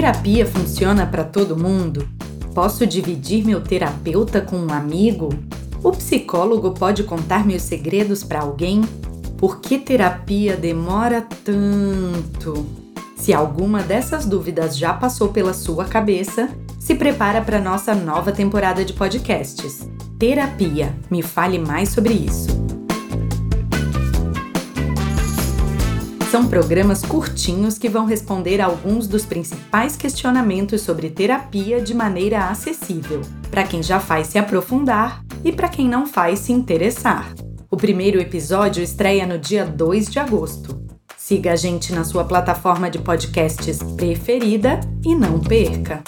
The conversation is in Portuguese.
Terapia funciona para todo mundo? Posso dividir meu terapeuta com um amigo? O psicólogo pode contar meus segredos para alguém? Por que terapia demora tanto? Se alguma dessas dúvidas já passou pela sua cabeça, se prepara para nossa nova temporada de podcasts. Terapia. Me fale mais sobre isso. São programas curtinhos que vão responder alguns dos principais questionamentos sobre terapia de maneira acessível, para quem já faz se aprofundar e para quem não faz se interessar. O primeiro episódio estreia no dia 2 de agosto. Siga a gente na sua plataforma de podcasts preferida e não perca!